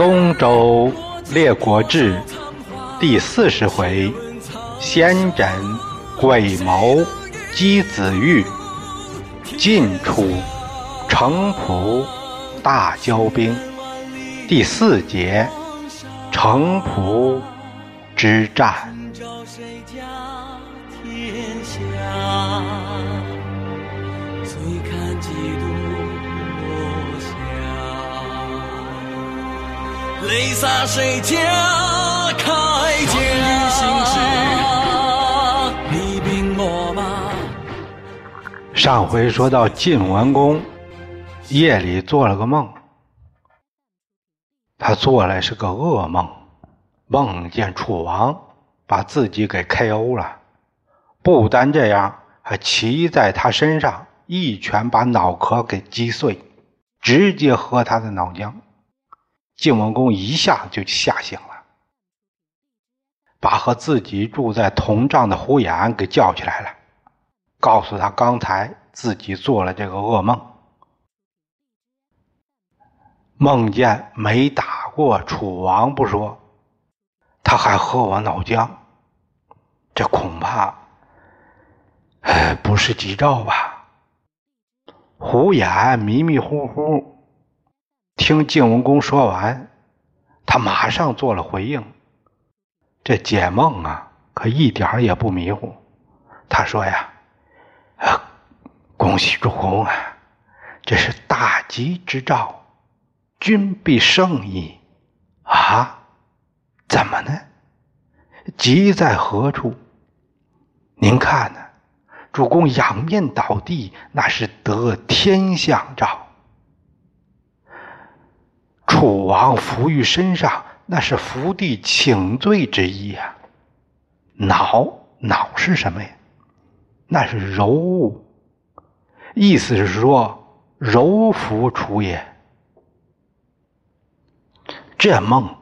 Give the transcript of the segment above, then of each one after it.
东周列国志第四十回：先轸、鬼谋、姬子玉。晋楚、城濮大交兵。第四节：城濮之战。泪洒谁家铠甲？你兵我马。上回说到晋文公夜里做了个梦，他做来是个噩梦，梦见楚王把自己给 K.O. 了，不单这样，还骑在他身上，一拳把脑壳给击碎，直接喝他的脑浆。晋文公一下就吓醒了，把和自己住在同帐的胡衍给叫起来了，告诉他刚才自己做了这个噩梦，梦见没打过楚王不说，他还喝我脑浆，这恐怕不是吉兆吧？胡衍迷迷糊糊。听晋文公说完，他马上做了回应。这解梦啊，可一点也不迷糊。他说呀：“啊恭喜主公啊，这是大吉之兆，君必胜矣。”啊？怎么呢？吉在何处？您看呢？主公仰面倒地，那是得天象兆。楚王伏于身上，那是伏地请罪之意呀。恼恼是什么呀？那是柔物，意思是说柔服楚也。这梦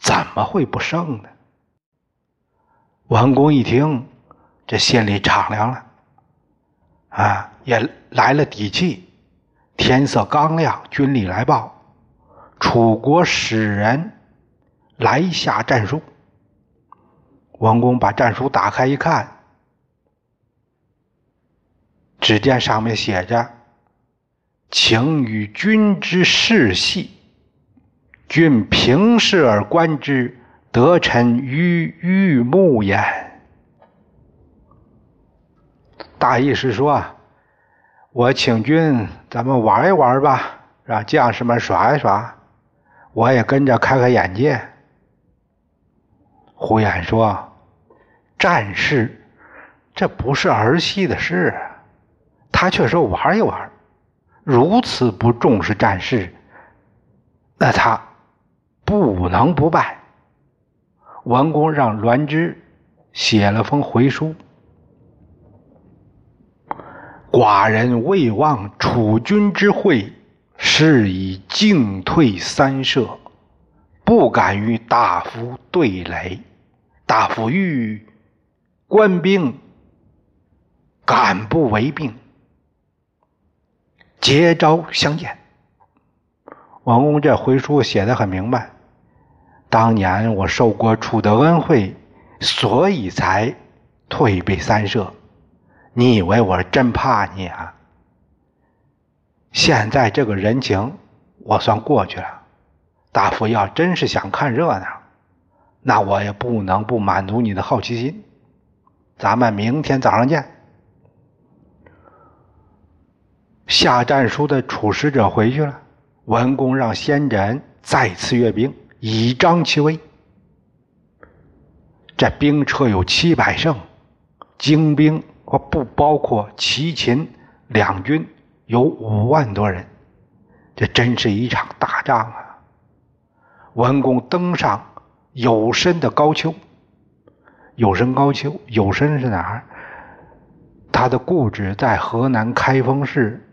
怎么会不胜呢？文公一听，这心里敞亮了，啊，也来了底气。天色刚亮，军礼来报。楚国使人来下战书，王公把战书打开一看，只见上面写着：“请与君之事细，君平视而观之，得臣于玉目焉。”大意是说，我请君，咱们玩一玩吧，让将士们耍一耍。我也跟着开开眼界。胡衍说：“战事，这不是儿戏的事。他却说玩一玩，如此不重视战事，那他不能不败。”文公让栾之写了封回书：“寡人未忘楚君之惠。”是以进退三舍，不敢与大夫对垒。大夫欲官兵，敢不为病？接招相见。王公这回书写的很明白。当年我受过楚的恩惠，所以才退避三舍。你以为我是真怕你啊？现在这个人情，我算过去了。大夫要真是想看热闹，那我也不能不满足你的好奇心。咱们明天早上见。下战书的楚使者回去了，文公让先轸再次阅兵，以彰其威。这兵车有七百乘，精兵不包括齐秦两军。有五万多人，这真是一场大仗啊！文公登上有身的高丘，有身高丘，有身是哪儿？他的故址在河南开封市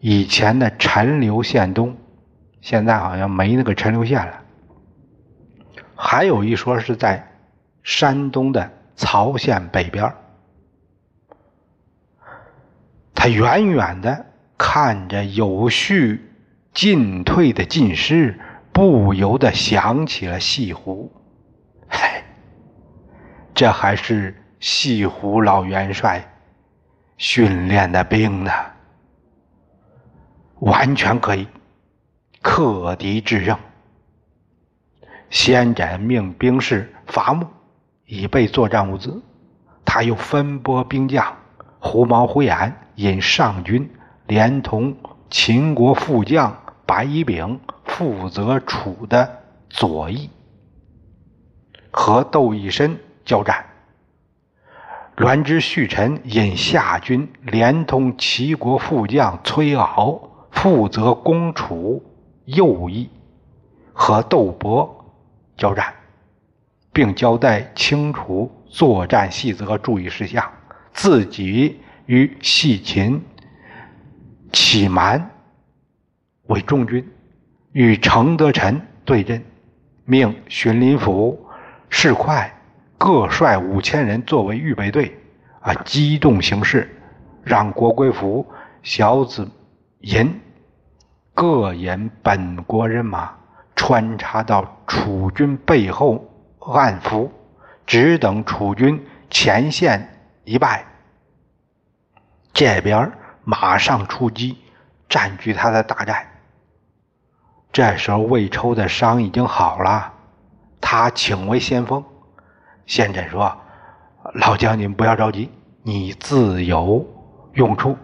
以前的陈留县东，现在好像没那个陈留县了。还有一说是在山东的曹县北边他远远的。看着有序进退的进师，不由得想起了西湖。嗨，这还是西湖老元帅训练的兵呢，完全可以克敌制胜。先斩命兵士伐木，以备作战物资。他又分拨兵将，胡毛、胡眼引上军，连同秦国副将白乙丙负责楚的左翼，和窦乙申交战。栾之旭臣引夏军，连同齐国副将崔敖负责攻楚右翼，和窦伯。交战，并交代清楚作战细则和注意事项。自己与细秦、启蛮为中军，与程德臣对阵，命荀林甫、士侩各率五千人作为预备队，啊，机动行事，让郭贵福、小子寅各引本国人马。穿插到楚军背后暗伏，只等楚军前线一败，这边马上出击，占据他的大寨。这时候魏抽的伤已经好了，他请为先锋。先轸说：“老将军不要着急，你自有用处。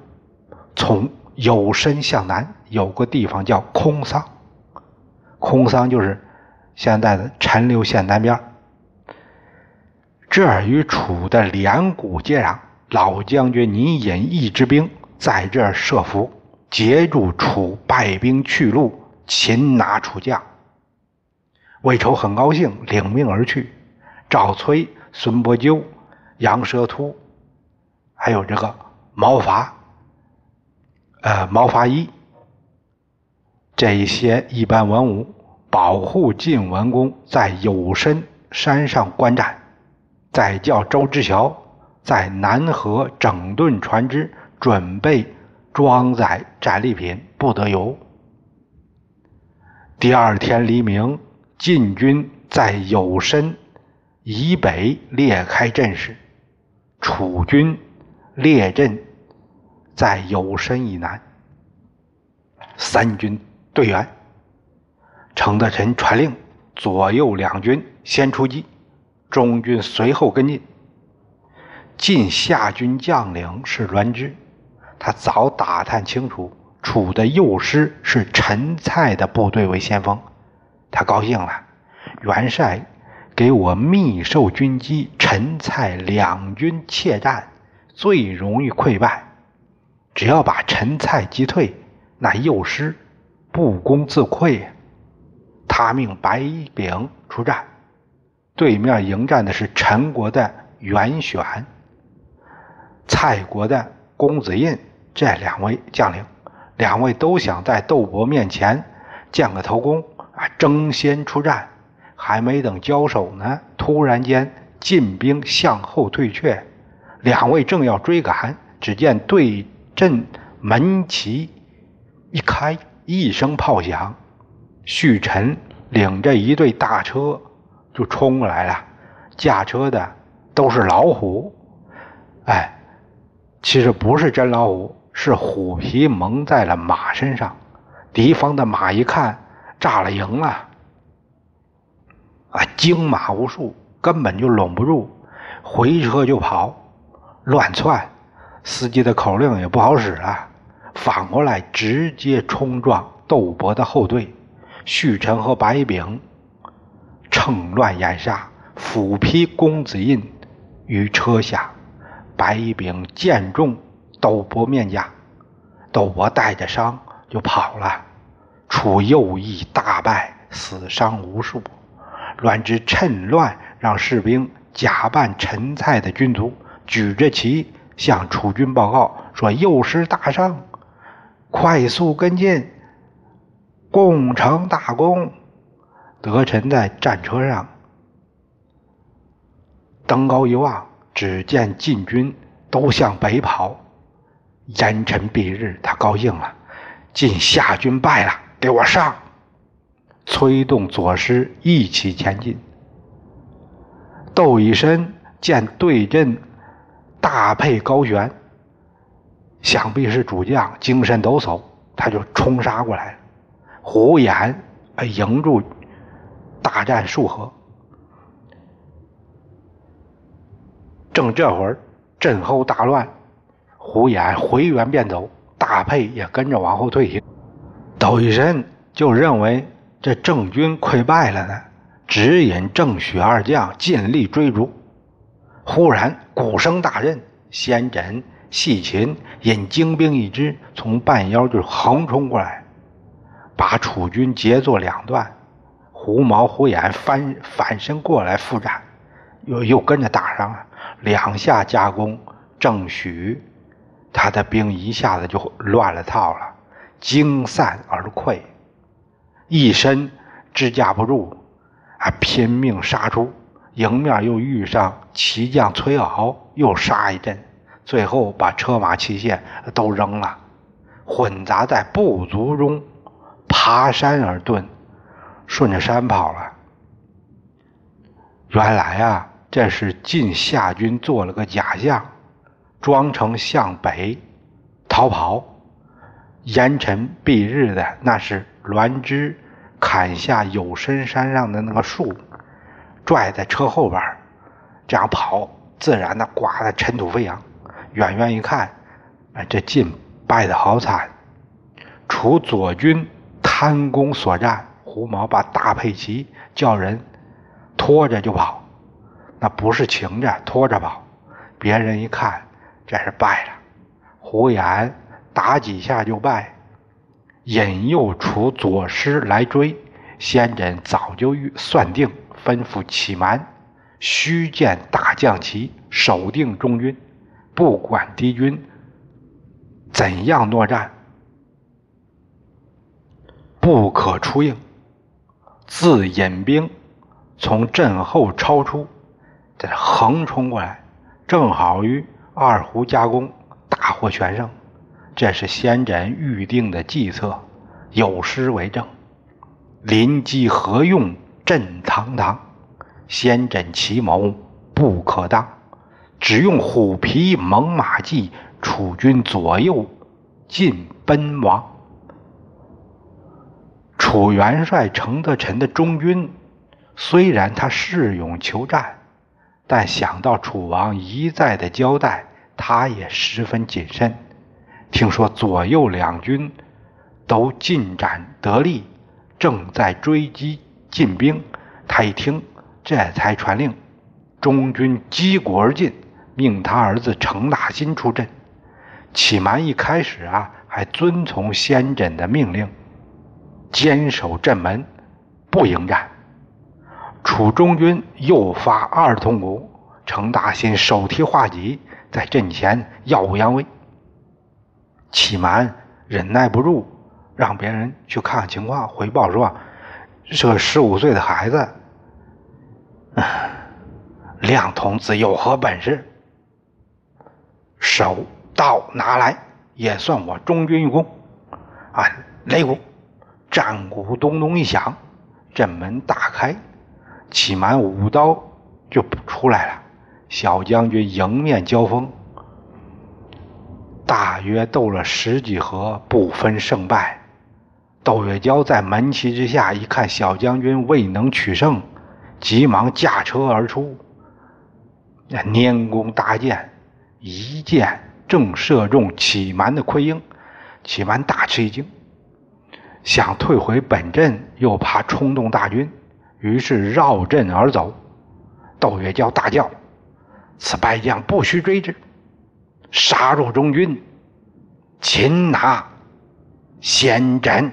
从有身向南有个地方叫空桑。”空桑就是现在的陈留县南边，这儿与楚的连谷接壤。老将军，你引一支兵在这设伏，截住楚败兵去路，擒拿楚将。魏丑很高兴，领命而去。赵崔、孙伯鸠、杨蛇突，还有这个毛伐，呃，毛发一。这一些一般文武保护晋文公在有深山上观战，再叫周之桥在南河整顿船只，准备装载战利品，不得有。第二天黎明，晋军在有深以北列开阵势，楚军列阵在有深以南，三军。队员，程德臣传令，左右两军先出击，中军随后跟进。晋夏军将领是栾枝，他早打探清楚楚的右师是陈蔡的部队为先锋，他高兴了。元帅给我密授军机，陈蔡两军怯战，最容易溃败。只要把陈蔡击退，那右师。不攻自溃，他命白丙出战，对面迎战的是陈国的袁选、蔡国的公子印这两位将领，两位都想在窦伯面前建个头功啊，争先出战。还没等交手呢，突然间晋兵向后退却，两位正要追赶，只见对阵门旗一开。一声炮响，旭臣领着一队大车就冲过来了。驾车的都是老虎，哎，其实不是真老虎，是虎皮蒙在了马身上。敌方的马一看炸了营了，啊，惊马无数，根本就拢不住，回车就跑，乱窜。司机的口令也不好使了。反过来直接冲撞窦伯的后队，旭臣和白炳趁乱掩杀，斧劈公子印于车下。白炳见中窦伯面颊，窦伯带着伤就跑了。楚右翼大败，死伤无数。栾枝趁乱让士兵假扮陈蔡的军卒，举着旗向楚军报告说：“右师大胜。”快速跟进，攻成大功。德臣在战车上登高一望，只见晋军都向北跑，烟尘蔽日，他高兴了。晋夏军败了，给我上！催动左师一起前进。窦以深见对阵大沛高悬，想必是主将精神抖擞，他就冲杀过来。胡衍迎住，大战数合。正这会儿，阵后大乱，胡衍回援便走，大沛也跟着往后退行。窦乙申就认为这郑军溃败了呢。指引郑许二将尽力追逐。忽然鼓声大震，先轸、细秦引精兵一支从半腰就横冲过来，把楚军截作两段。胡毛、胡眼翻反身过来复战，又又跟着打上了。两下夹攻，郑许他的兵一下子就乱了套了，惊散而溃，一身支架不住。啊拼命杀出，迎面又遇上骑将崔敖，又杀一阵，最后把车马器械都扔了，混杂在部族中，爬山而遁，顺着山跑了。原来啊，这是晋夏军做了个假象，装成向北逃跑。烟尘蔽日的，那是栾枝。砍下有深山上的那个树，拽在车后边这样跑，自然的刮得尘土飞扬。远远一看，哎，这晋败得好惨。楚左军贪功所战，胡毛把大佩旗叫人拖着就跑，那不是擎着，拖着跑。别人一看，这是败了。胡延打几下就败。引诱楚左师来追，先轸早就预算定，吩咐启蛮须建大将旗，守定中军，不管敌军怎样作战，不可出应。自引兵从阵后超出，这横冲过来，正好与二胡加工，大获全胜。这是先轸预定的计策，有诗为证：“临机何用震堂堂，先轸奇谋不可当。只用虎皮猛马计，楚军左右尽奔亡。”楚元帅程德臣的中军，虽然他恃勇求战，但想到楚王一再的交代，他也十分谨慎。听说左右两军都进展得力，正在追击进兵。他一听，这才传令，中军击鼓而进，命他儿子程大新出阵。启蛮一开始啊，还遵从先轸的命令，坚守阵门，不迎战。楚中军又发二通鼓，程大新手提画戟，在阵前耀武扬威。启蛮忍耐不住，让别人去看看情况，回报说：“是个十五岁的孩子，亮童子有何本事？手刀拿来，也算我中军一功。”啊，擂鼓，战鼓咚咚一响，阵门大开，启蛮舞刀就出来了，小将军迎面交锋。大约斗了十几合，不分胜败。窦月娇在门旗之下一看，小将军未能取胜，急忙驾车而出。那拈弓搭箭，一箭正射中启蛮的盔缨。启蛮大吃一惊，想退回本阵，又怕冲动大军，于是绕阵而走。窦月娇大叫：“此败将不须追之！”杀入中军，擒拿先斩。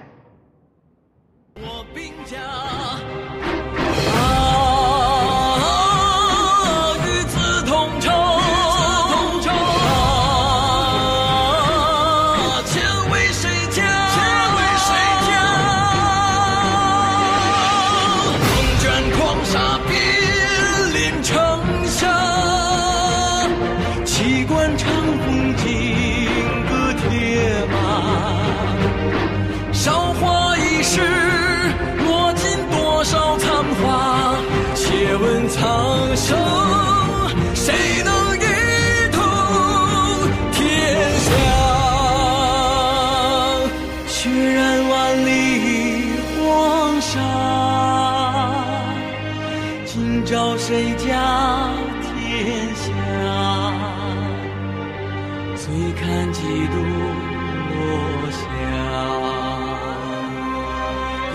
谁家天下？醉看几度落霞，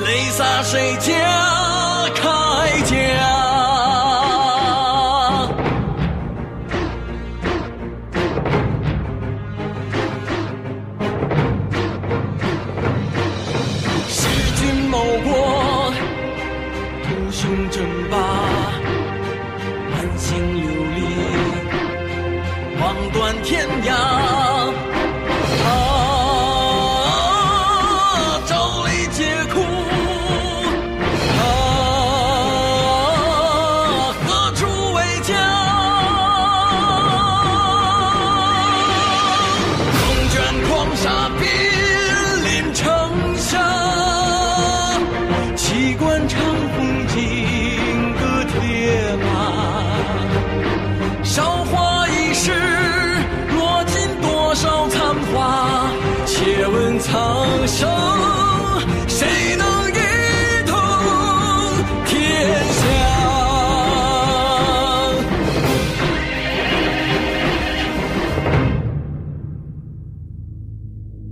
泪洒谁家铠甲？champion.